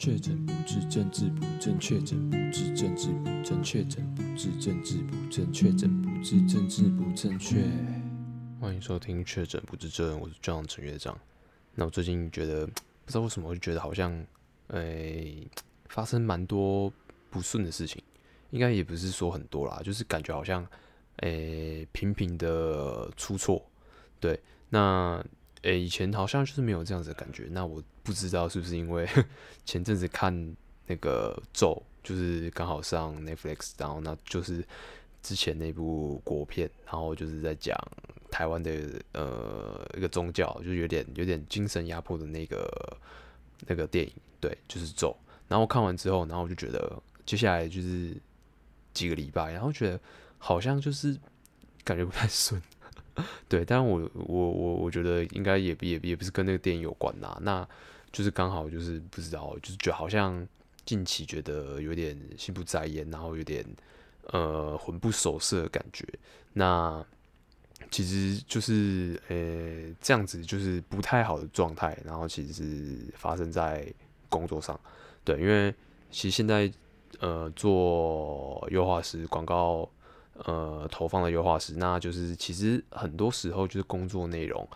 确诊不治，政治不正确；诊不治，政治不正确；诊不治，政治不正确；诊不治，政治不正确。欢迎收听《确诊不治症》，我是 John 陈院长。那我最近觉得，不知道为什么，我就觉得好像，诶、发生蛮多不顺的事情。应该也不是说很多啦，就是感觉好像，诶、欸，频频的出错。对，那。诶、以前好像就是没有这样子的感觉。那我不知道是不是因为 前阵子看那个咒，就是刚好上 Netflix，然后那就是之前那部国片，然后就是在讲台湾的呃一个宗教，就有点有点精神压迫的那个那个电影，对，就是咒。然后看完之后，然后我就觉得接下来就是几个礼拜，然后觉得好像就是感觉不太顺。对，但我我我我觉得应该也也也不是跟那个电影有关呐，那就是刚好就是不知道，就是觉得好像近期觉得有点心不在焉，然后有点呃魂不守舍的感觉。那其实就是呃这样子就是不太好的状态，然后其实是发生在工作上。对，因为其实现在呃做优化师广告。呃，投放的优化师，那就是其实很多时候就是工作内容，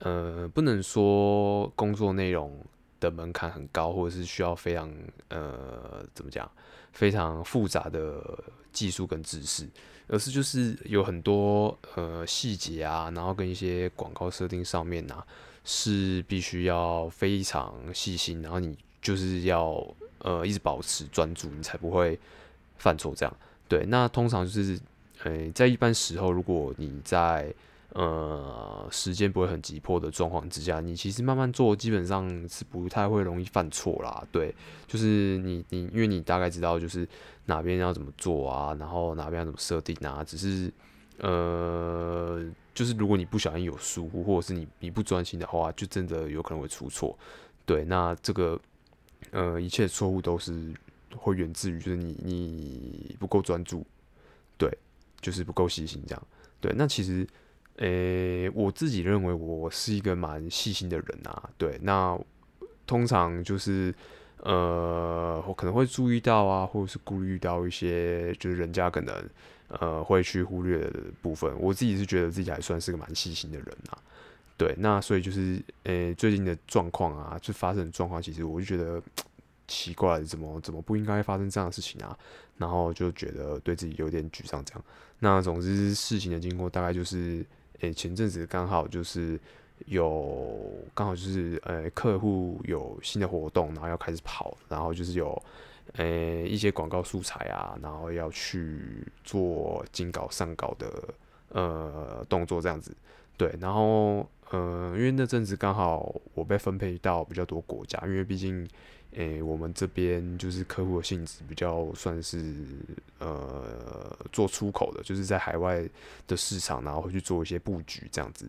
呃，不能说工作内容的门槛很高，或者是需要非常呃怎么讲，非常复杂的技术跟知识，而是就是有很多呃细节啊，然后跟一些广告设定上面啊，是必须要非常细心，然后你就是要呃一直保持专注，你才不会犯错。这样对，那通常就是。诶，在一般时候，如果你在呃时间不会很急迫的状况之下，你其实慢慢做，基本上是不太会容易犯错啦。对，就是你你，因为你大概知道就是哪边要怎么做啊，然后哪边要怎么设定啊，只是呃，就是如果你不小心有疏忽，或者是你你不专心的话，就真的有可能会出错。对，那这个呃一切错误都是会源自于就是你你不够专注，对。就是不够细心，这样对。那其实，诶、我自己认为我是一个蛮细心的人啊。对，那通常就是，呃，我可能会注意到啊，或者是顾虑到一些，就是人家可能，呃，会去忽略的部分。我自己是觉得自己还算是个蛮细心的人啊。对，那所以就是，诶、最近的状况啊，就发生的状况，其实我就觉得。奇怪，怎么怎么不应该发生这样的事情啊？然后就觉得对自己有点沮丧。这样，那总之事情的经过大概就是，诶、前阵子刚好就是有刚好就是，呃、客户有新的活动，然后要开始跑，然后就是有，诶、一些广告素材啊，然后要去做进稿上稿的呃动作这样子。对，然后呃，因为那阵子刚好我被分配到比较多国家，因为毕竟。诶、我们这边就是客户的性质比较算是呃做出口的，就是在海外的市场，然后会去做一些布局这样子。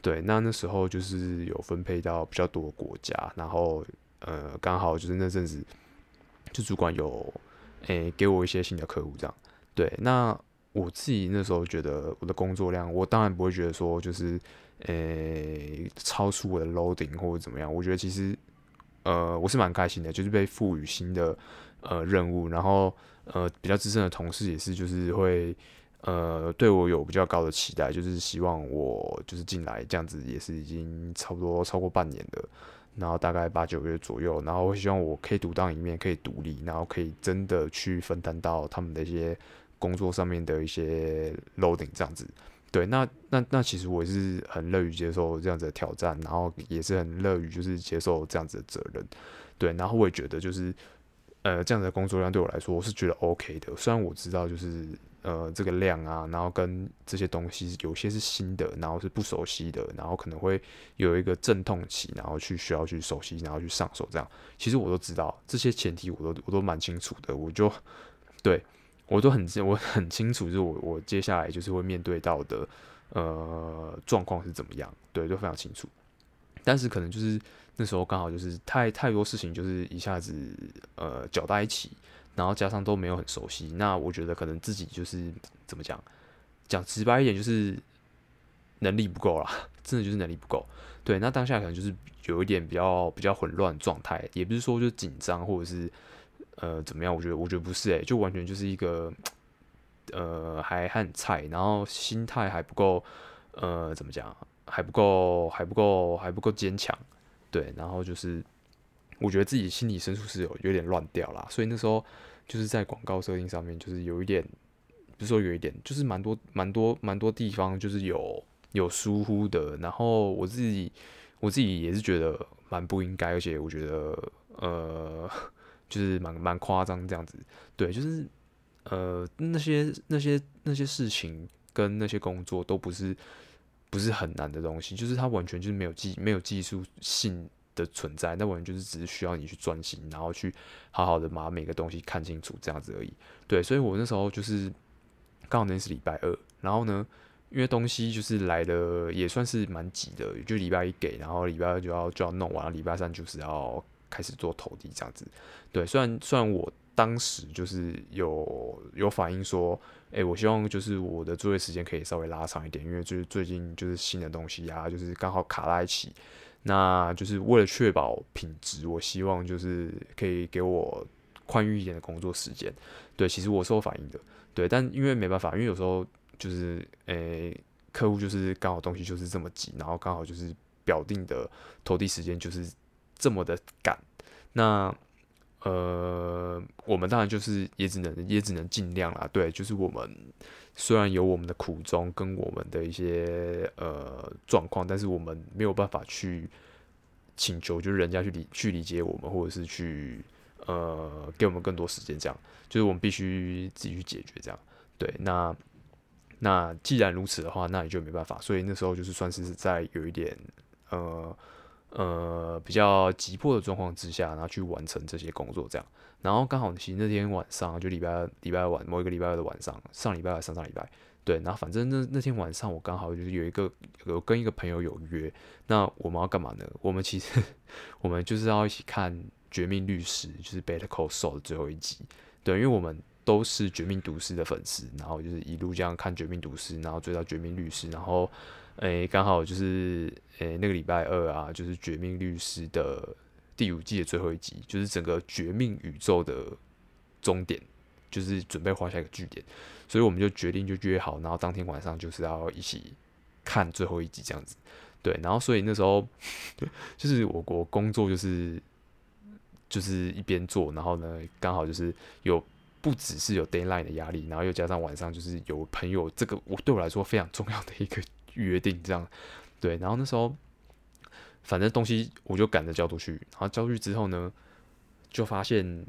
对，那那时候就是有分配到比较多的国家，然后呃刚好就是那阵子就主管有诶、给我一些新的客户这样。对，那我自己那时候觉得我的工作量，我当然不会觉得说就是诶、超出我的 loading 或者怎么样，我觉得其实。呃，我是蛮开心的，就是被赋予新的呃任务，然后呃比较资深的同事也是，就是会呃对我有比较高的期待，就是希望我就是进来这样子，也是已经差不多超过半年了，然后大概八九月左右，然后我希望我可以独当一面，可以独立，然后可以真的去分担到他们的一些工作上面的一些 loading 这样子。对，那那那其实我是很乐于接受这样子的挑战，然后也是很乐于就是接受这样子的责任。对，然后我也觉得就是呃这样子的工作量对我来说，我是觉得 OK 的。虽然我知道就是呃这个量啊，然后跟这些东西有些是新的，然后是不熟悉的，然后可能会有一个阵痛期，然后去需要去熟悉，然后去上手这样。其实我都知道这些前提，我都我都蛮清楚的。我就 对。我都很我很清楚，就是我我接下来就是会面对到的呃状况是怎么样，对，都非常清楚。但是可能就是那时候刚好就是太太多事情，就是一下子呃搅在一起，然后加上都没有很熟悉，那我觉得可能自己就是怎么讲，讲直白一点就是能力不够啦，真的就是能力不够。对，那当下可能就是有一点比较比较混乱状态，也不是说就紧张或者是呃怎么样，我觉得我觉得不是诶、就完全就是一个呃还很菜，然后心态还不够呃怎么讲，还不够还不够还不够坚强，对，然后就是我觉得自己心理深处是有有点乱掉啦，所以那时候就是在广告设定上面就是有一点，不是说有一点，就是蛮多蛮多蛮多地方就是有。有疏忽的，然后我自己我自己也是觉得蛮不应该，而且我觉得呃，就是蛮蛮夸张这样子。对，就是呃那些那些那些事情跟那些工作都不是不是很难的东西，就是它完全就是没有技没有技术性的存在，那完全就是只是需要你去专心，然后去好好的把每个东西看清楚这样子而已。对，所以我那时候就是刚好那是礼拜二，然后呢。因为东西就是来的也算是蛮急的，就礼拜一给，然后礼拜二就要就要弄完，礼拜三就是要开始做投递这样子。对，虽然虽然我当时就是有有反映说，哎、欸，我希望就是我的作业时间可以稍微拉长一点，因为就是最近就是新的东西啊，就是刚好卡在一起，那就是为了确保品质，我希望就是可以给我宽裕一点的工作时间。对，其实我是有反应的，对，但因为没办法，因为有时候。就是诶、客户就是刚好东西就是这么急，然后刚好就是表定的投递时间就是这么的赶。那呃，我们当然就是也只能也只能尽量啦。对，就是我们虽然有我们的苦衷跟我们的一些呃状况，但是我们没有办法去请求，就是人家去理去理解我们，或者是去呃给我们更多时间，这样就是我们必须自己去解决这样。对，那。那既然如此的话，那也就没办法。所以那时候就是算是在有一点呃呃比较急迫的状况之下，然后去完成这些工作这样。然后刚好其实那天晚上就礼拜二礼拜二晚某一个礼拜二的晚上，上礼拜二上上礼拜对。然后反正那那天晚上我刚好就是有一个有跟一个朋友有约，那我们要干嘛呢？我们其实我们就是要一起看《绝命律师》，就是 Better Call Saul 的最后一集。对，因为我们。都是《绝命毒师》的粉丝，然后就是一路这样看《绝命毒师》，然后追到《绝命律师》，然后，诶，刚好就是诶那个礼拜二啊，就是《绝命律师》的第五季的最后一集，就是整个绝命宇宙的终点，就是准备画下一个句点，所以我们就决定就约好，然后当天晚上就是要一起看最后一集这样子，对，然后所以那时候 就是我我工作就是就是一边做，然后呢刚好就是有。不只是有 deadline 的压力，然后又加上晚上就是有朋友，这个我对我来说非常重要的一个约定，这样对。然后那时候反正东西我就赶着交出去，然后交出去之后呢，就发现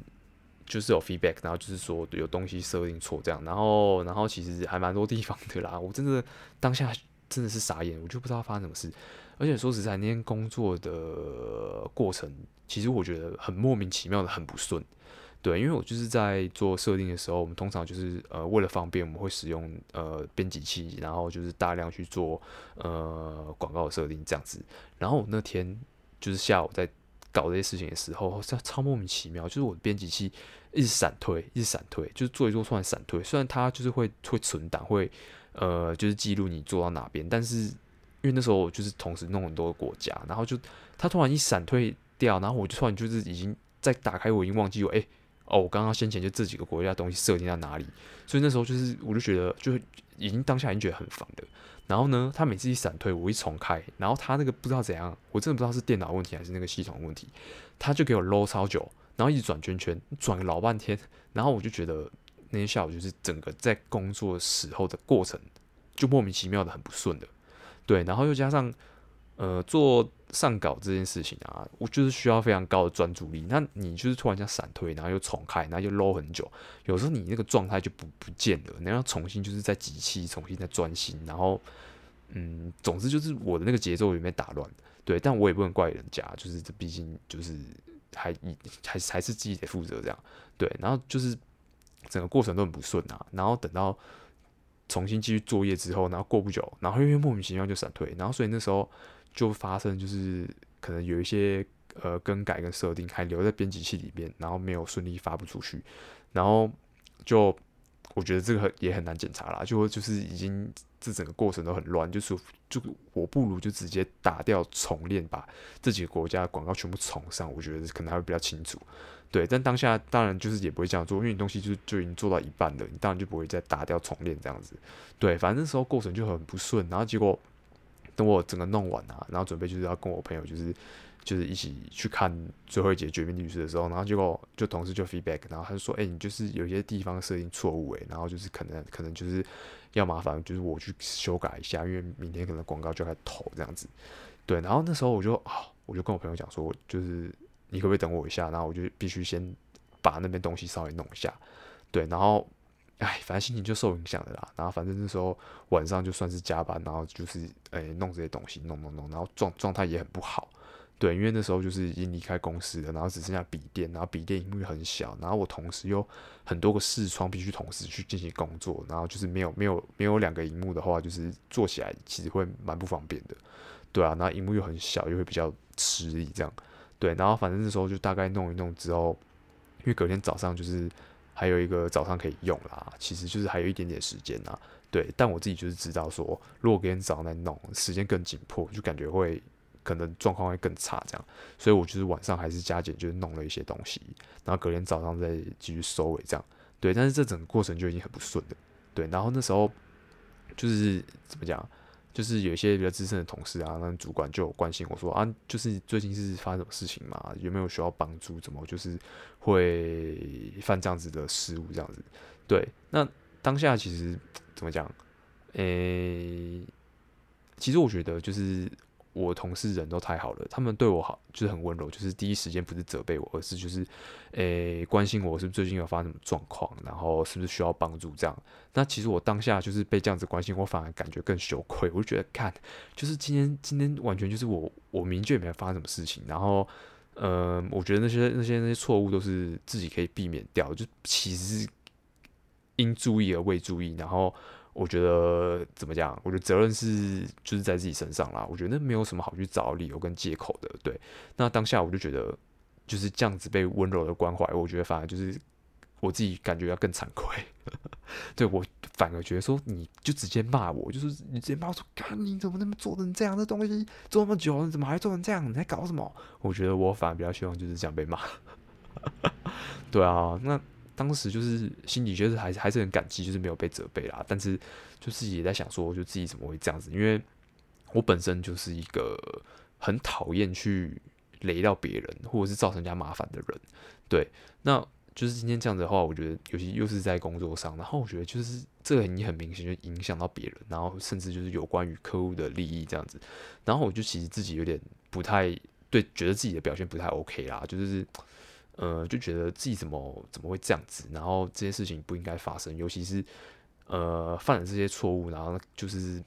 就是有 feedback，然后就是说有东西设定错这样，然后然后其实还蛮多地方的啦。我真的当下真的是傻眼，我就不知道发生什么事。而且说实在，那天工作的过程，其实我觉得很莫名其妙的，很不顺。对，因为我就是在做设定的时候，我们通常就是呃为了方便，我们会使用呃编辑器，然后就是大量去做呃广告的设定这样子。然后我那天就是下午在搞这些事情的时候，超超莫名其妙，就是我的编辑器一直闪退，一直闪退，就是做一做突然闪退。虽然它就是会会存档，会呃就是记录你做到哪边，但是因为那时候我就是同时弄很多个国家，然后就它突然一闪退掉，然后我就突然就是已经在打开，我已经忘记我哎。哦，我刚刚先前就这几个国家的东西设定在哪里，所以那时候就是我就觉得就已经当下已经觉得很烦的。然后呢，他每次一闪退，我一重开，然后他那个不知道怎样，我真的不知道是电脑问题还是那个系统问题，他就给我 load 超久，然后一直转圈圈，转了老半天。然后我就觉得那天下午就是整个在工作时候的过程就莫名其妙的很不顺的，对，然后又加上。呃，做上稿这件事情啊，我就是需要非常高的专注力。那你就是突然间闪退，然后又重开，然后又搂很久，有时候你那个状态就不不见了，你要重新就是在机器重新再专心，然后嗯，总之就是我的那个节奏有没有打乱？对，但我也不能怪人家，就是这毕竟就是还还还是自己得负责这样。对，然后就是整个过程都很不顺啊，然后等到重新继续作业之后，然后过不久，然后又莫名其妙就闪退，然后所以那时候。就发生就是可能有一些呃更改跟设定还留在编辑器里面，然后没有顺利发布出去，然后就我觉得这个也很难检查啦，就就是已经这整个过程都很乱，就是就我不如就直接打掉重练，把这几个国家广告全部重上，我觉得可能还会比较清楚。对，但当下当然就是也不会这样做，因为你东西就就已经做到一半了，你当然就不会再打掉重练这样子。对，反正那时候过程就很不顺，然后结果等我整个弄完啊，然后准备就是要跟我朋友就是就是一起去看最后一节《绝命律师》的时候，然后结果就同事就 feedback，然后他就说：“哎、你就是有些地方设定错误诶，然后就是可能可能就是要麻烦就是我去修改一下，因为明天可能广告就要投这样子。”对，然后那时候我就啊，我就跟我朋友讲说，就是。你可不可以等我一下？然后我就必须先把那边东西稍微弄一下，对，然后，哎，反正心情就受影响了啦。然后反正那时候晚上就算是加班，然后就是哎弄这些东西，弄弄弄，然后状状态也很不好，对，因为那时候就是已经离开公司了，然后只剩下笔电，然后笔电萤幕很小，然后我同时又很多个视窗必须同时去进行工作，然后就是没有没有没有两个萤幕的话，就是做起来其实会蛮不方便的，对啊，然后萤幕又很小，又会比较吃力这样。对，然后反正那时候就大概弄一弄之后，因为隔天早上就是还有一个早上可以用啦，其实就是还有一点点时间呐。对，但我自己就是知道说，如果隔天早上再弄，时间更紧迫，就感觉会可能状况会更差这样，所以我就是晚上还是加减就是弄了一些东西，然后隔天早上再继续收尾这样。对，但是这整个过程就已经很不顺了。对，然后那时候就是怎么讲？就是有一些比较资深的同事啊，那主管就关心我说啊，就是最近是发生什么事情嘛？有没有需要帮助？怎么就是会犯这样子的失误？这样子，对。那当下其实怎么讲？诶、其实我觉得就是。我同事人都太好了，他们对我好，就是很温柔，就是第一时间不是责备我，而是就是，诶、关心我是不是最近有发生什么状况，然后是不是需要帮助这样。那其实我当下就是被这样子关心，我反而感觉更羞愧。我就觉得，看，就是今天今天完全就是我我明确没有发生什么事情，然后，呃，我觉得那些那些那些错误都是自己可以避免掉，就其实是应注意而未注意，然后。我觉得怎么讲？我觉得责任是就是在自己身上啦。我觉得那没有什么好去找理由跟借口的。对，那当下我就觉得就是这样子被温柔的关怀，我觉得反而就是我自己感觉要更惭愧。对，我反而觉得说，你就直接骂我，就是你直接骂我说，看你怎么那么做成这样的东西，做那么久，你怎么还做成这样？你在搞什么？我觉得我反而比较希望就是这样被骂。对啊，那。当时就是心里觉得还是还是很感激，就是没有被责备啦。但是就是也在想说，就自己怎么会这样子？因为我本身就是一个很讨厌去雷到别人，或者是造成人家麻烦的人。对，那就是今天这样子的话，我觉得尤其又是在工作上，然后我觉得就是这个你很明显就影响到别人，然后甚至就是有关于客户的利益这样子。然后我就其实自己有点不太对，觉得自己的表现不太 OK 啦，就是。呃，就觉得自己怎么怎么会这样子，然后这些事情不应该发生，尤其是呃犯了这些错误，然后就是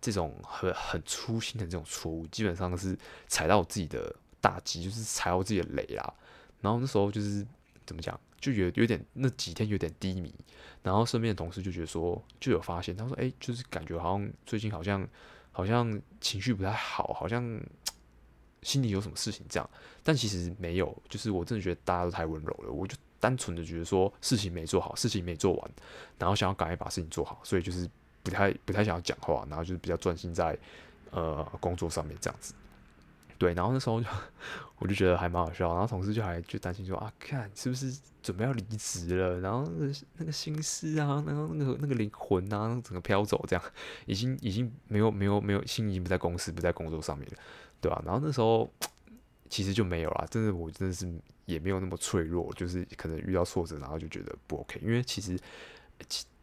这种很很粗心的这种错误，基本上是踩到自己的大忌，就是踩到自己的雷啦。然后那时候就是怎么讲，就有有点那几天有点低迷，然后身边的同事就觉得说，就有发现，他说，哎、就是感觉好像最近好像好像情绪不太好，好像。心里有什么事情这样，但其实没有，就是我真的觉得大家都太温柔了，我就单纯的觉得说事情没做好，事情没做完，然后想要赶快把事情做好，所以就是不太不太想要讲话，然后就是比较专心在呃工作上面这样子。对，然后那时候就我就觉得还蛮好笑，然后同事就还就担心说啊，看是不是准备要离职了，然后那个那个心思啊，然后那个那个灵魂啊，整个飘走这样，已经已经没有没有没有心已经不在公司，不在工作上面了。对吧、啊？然后那时候其实就没有啦，真的，我真的是也没有那么脆弱，就是可能遇到挫折，然后就觉得不 OK。因为其实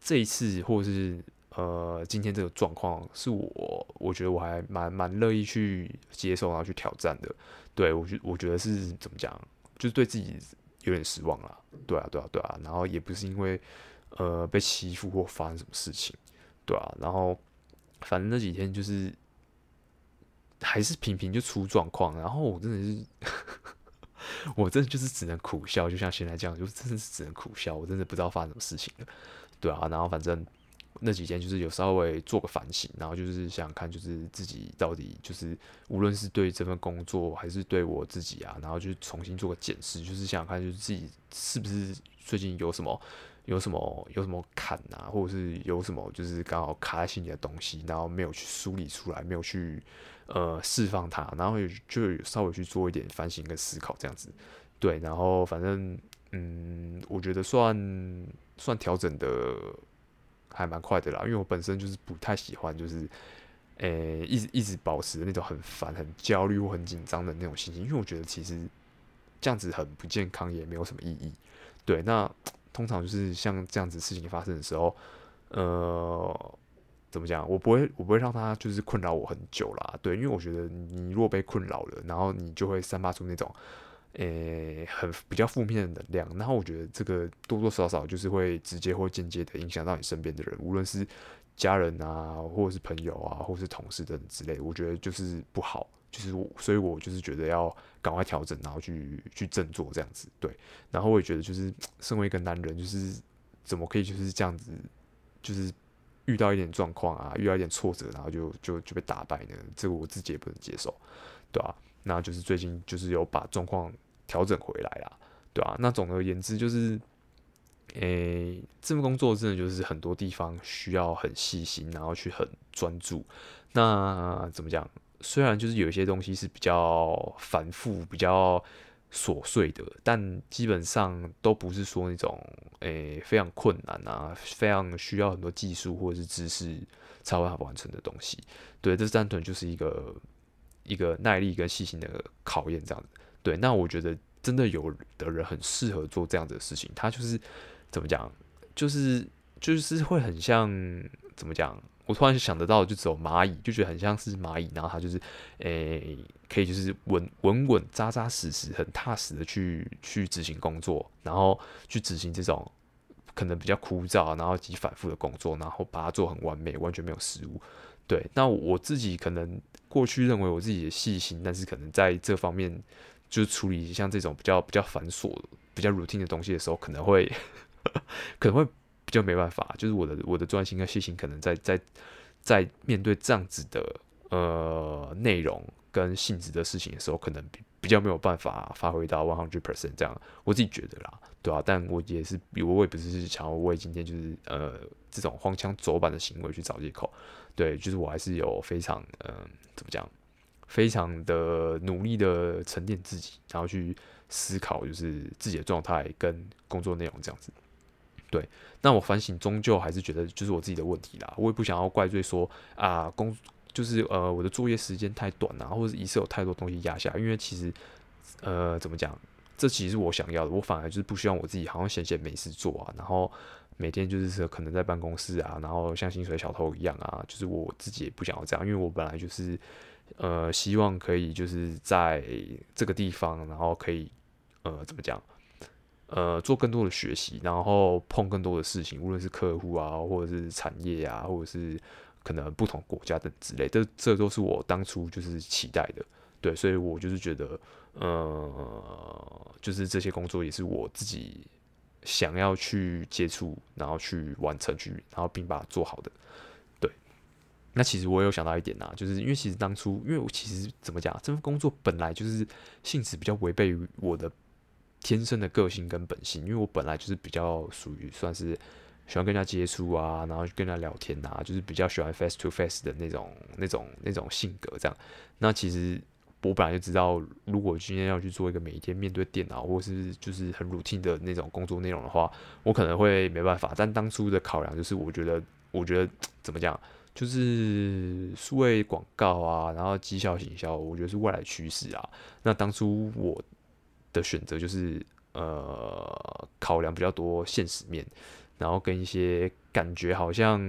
这一次，或者是呃今天这个状况，是我我觉得我还蛮蛮乐意去接受，然后去挑战的。对，我觉我觉得是怎么讲，就是对自己有点失望啦。对啊，对啊，对啊。然后也不是因为呃被欺负或发生什么事情，对啊。然后反正那几天就是。还是频频就出状况，然后我真的是，我真的就是只能苦笑，就像现在这样，就真的是只能苦笑，我真的不知道发生什么事情了，对啊，然后反正那几天就是有稍微做个反省，然后就是想想看，就是自己到底就是无论是对这份工作还是对我自己啊，然后就重新做个检视，就是想想看，就是自己是不是最近有什么有什么有什么坎啊，或者是有什么就是刚好卡在心里的东西，然后没有去梳理出来，没有去呃释放它，然后就稍微去做一点反省跟思考这样子。对，然后反正嗯，我觉得算算调整的还蛮快的啦，因为我本身就是不太喜欢就是。诶、一直一直保持那种很烦、很焦虑或很紧张的那种心情，因为我觉得其实这样子很不健康，也没有什么意义。对，那通常就是像这样子事情发生的时候，呃，怎么讲？我不会，我不会让他就是困扰我很久啦。对，因为我觉得你若被困扰了，然后你就会散发出那种诶、很比较负面的能量，然后我觉得这个多多少少就是会直接或间接的影响到你身边的人，无论是。家人啊，或者是朋友啊，或者是同事等等之类，我觉得就是不好，就是我，所以我就是觉得要赶快调整，然后去去振作这样子，对。然后我也觉得，就是 身为一个男人，就是怎么可以就是这样子，就是遇到一点状况啊，遇到一点挫折，然后就就就被打败呢？这个我自己也不能接受，对吧、啊？那就是最近就是有把状况调整回来啦，对吧、啊？那总而言之就是。诶、这份工作真的就是很多地方需要很细心，然后去很专注。那怎么讲？虽然就是有一些东西是比较繁复、比较琐碎的，但基本上都不是说那种诶、非常困难啊，非常需要很多技术或者是知识才会完成的东西。对，这单纯就是一个一个耐力跟细心的考验，这样子。对，那我觉得真的有的人很适合做这样子的事情，他就是。怎么讲？就是就是会很像怎么讲？我突然想得到，就只有蚂蚁，就觉得很像是蚂蚁，然后它就是诶、可以就是稳稳稳、扎扎实实、很踏实的去去执行工作，然后去执行这种可能比较枯燥，然后及反复的工作，然后把它做很完美，完全没有失误。对，那我自己可能过去认为我自己的细心，但是可能在这方面就处理像这种比较比较繁琐、比较 routine 的东西的时候，可能会。可能会就没办法，就是我的我的专心跟细心，可能在在在面对这样子的呃内容跟性质的事情的时候，可能比比较没有办法发挥到 one hundred percent 这样，我自己觉得啦，对啊，但我也是，我也不是想要为今天就是呃这种荒腔走板的行为去找借口，对，就是我还是有非常嗯、怎么讲，非常的努力的沉淀自己，然后去思考就是自己的状态跟工作内容这样子。对，那我反省终究还是觉得就是我自己的问题啦。我也不想要怪罪说啊，工就是呃我的作业时间太短啊，或者一次有太多东西压下。因为其实呃怎么讲，这其实是我想要的。我反而就是不希望我自己好像闲闲没事做啊，然后每天就是可能在办公室啊，然后像薪水小偷一样啊。就是我自己也不想要这样，因为我本来就是呃希望可以就是在这个地方，然后可以呃怎么讲。呃，做更多的学习，然后碰更多的事情，无论是客户啊，或者是产业啊，或者是可能不同国家等之类，这这都是我当初就是期待的，对，所以我就是觉得，呃，就是这些工作也是我自己想要去接触，然后去完成，去然后并把它做好的，对。那其实我有想到一点啊，就是因为其实当初，因为我其实怎么讲，这份工作本来就是性质比较违背于我的。天生的个性跟本性，因为我本来就是比较属于算是喜欢跟人家接触啊，然后跟人家聊天啊，就是比较喜欢 face to face 的那种、那种、那种性格这样。那其实我本来就知道，如果今天要去做一个每一天面对电脑或是就是很 routine 的那种工作内容的话，我可能会没办法。但当初的考量就是，我觉得，我觉得怎么讲，就是数位广告啊，然后绩效行销，我觉得是未来趋势啊。那当初我。的选择就是呃，考量比较多现实面，然后跟一些感觉好像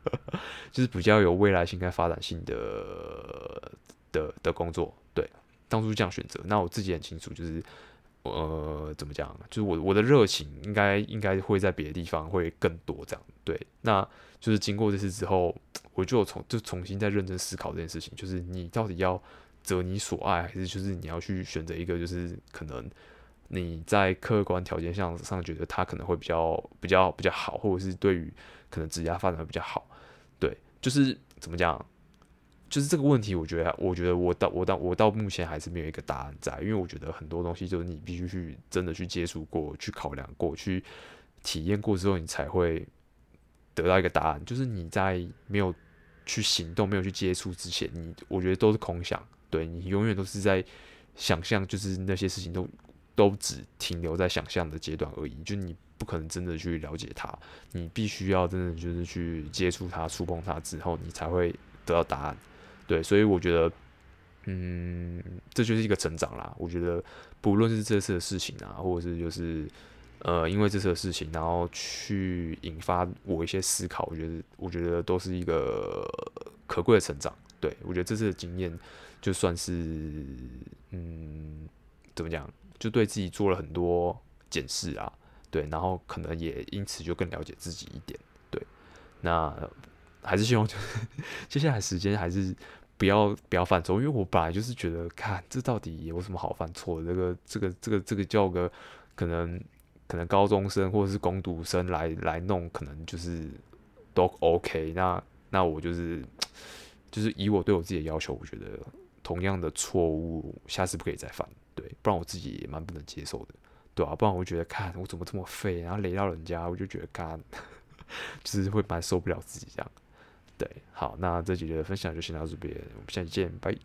就是比较有未来性跟发展性的的的工作，对，当初这样选择。那我自己很清楚，就是呃，怎么讲，就是我我的热情应该应该会在别的地方会更多这样，对。那就是经过这次之后，我就重就重新再认真思考这件事情，就是你到底要。择你所爱，还是就是你要去选择一个，就是可能你在客观条件上上觉得他可能会比较比较比较好，或者是对于可能职业发展会比较好，对，就是怎么讲，就是这个问题，我觉得，我觉得我到我到我到目前还是没有一个答案在，因为我觉得很多东西就是你必须去真的去接触过，去考量过去，体验过之后，你才会得到一个答案。就是你在没有去行动、没有去接触之前，你我觉得都是空想。对，你永远都是在想象，就是那些事情都都只停留在想象的阶段而已。就你不可能真的去了解它，你必须要真的就是去接触它、触碰它之后，你才会得到答案。对，所以我觉得，嗯，这就是一个成长啦。我觉得，不论是这次的事情啊，或者是就是呃，因为这次的事情，然后去引发我一些思考，我觉得，我觉得都是一个可贵的成长。对，我觉得这次的经验。就算是嗯，怎么讲，就对自己做了很多检视啊，对，然后可能也因此就更了解自己一点，对。那还是希望就是 接下来时间还是不要不要犯错，因为我本来就是觉得，看这到底有什么好犯错的？这个这个这个这个叫个可能可能高中生或者是工读生来来弄，可能就是都 OK。那那我就是 就是以我对我自己的要求，我觉得。同样的错误，下次不可以再犯，对，不然我自己也蛮不能接受的，对啊，不然我觉得，看我怎么这么废，然后雷到人家，我就觉得，看，就是会蛮受不了自己这样，对，好，那这集的分享就先到这边，我们下期见，拜。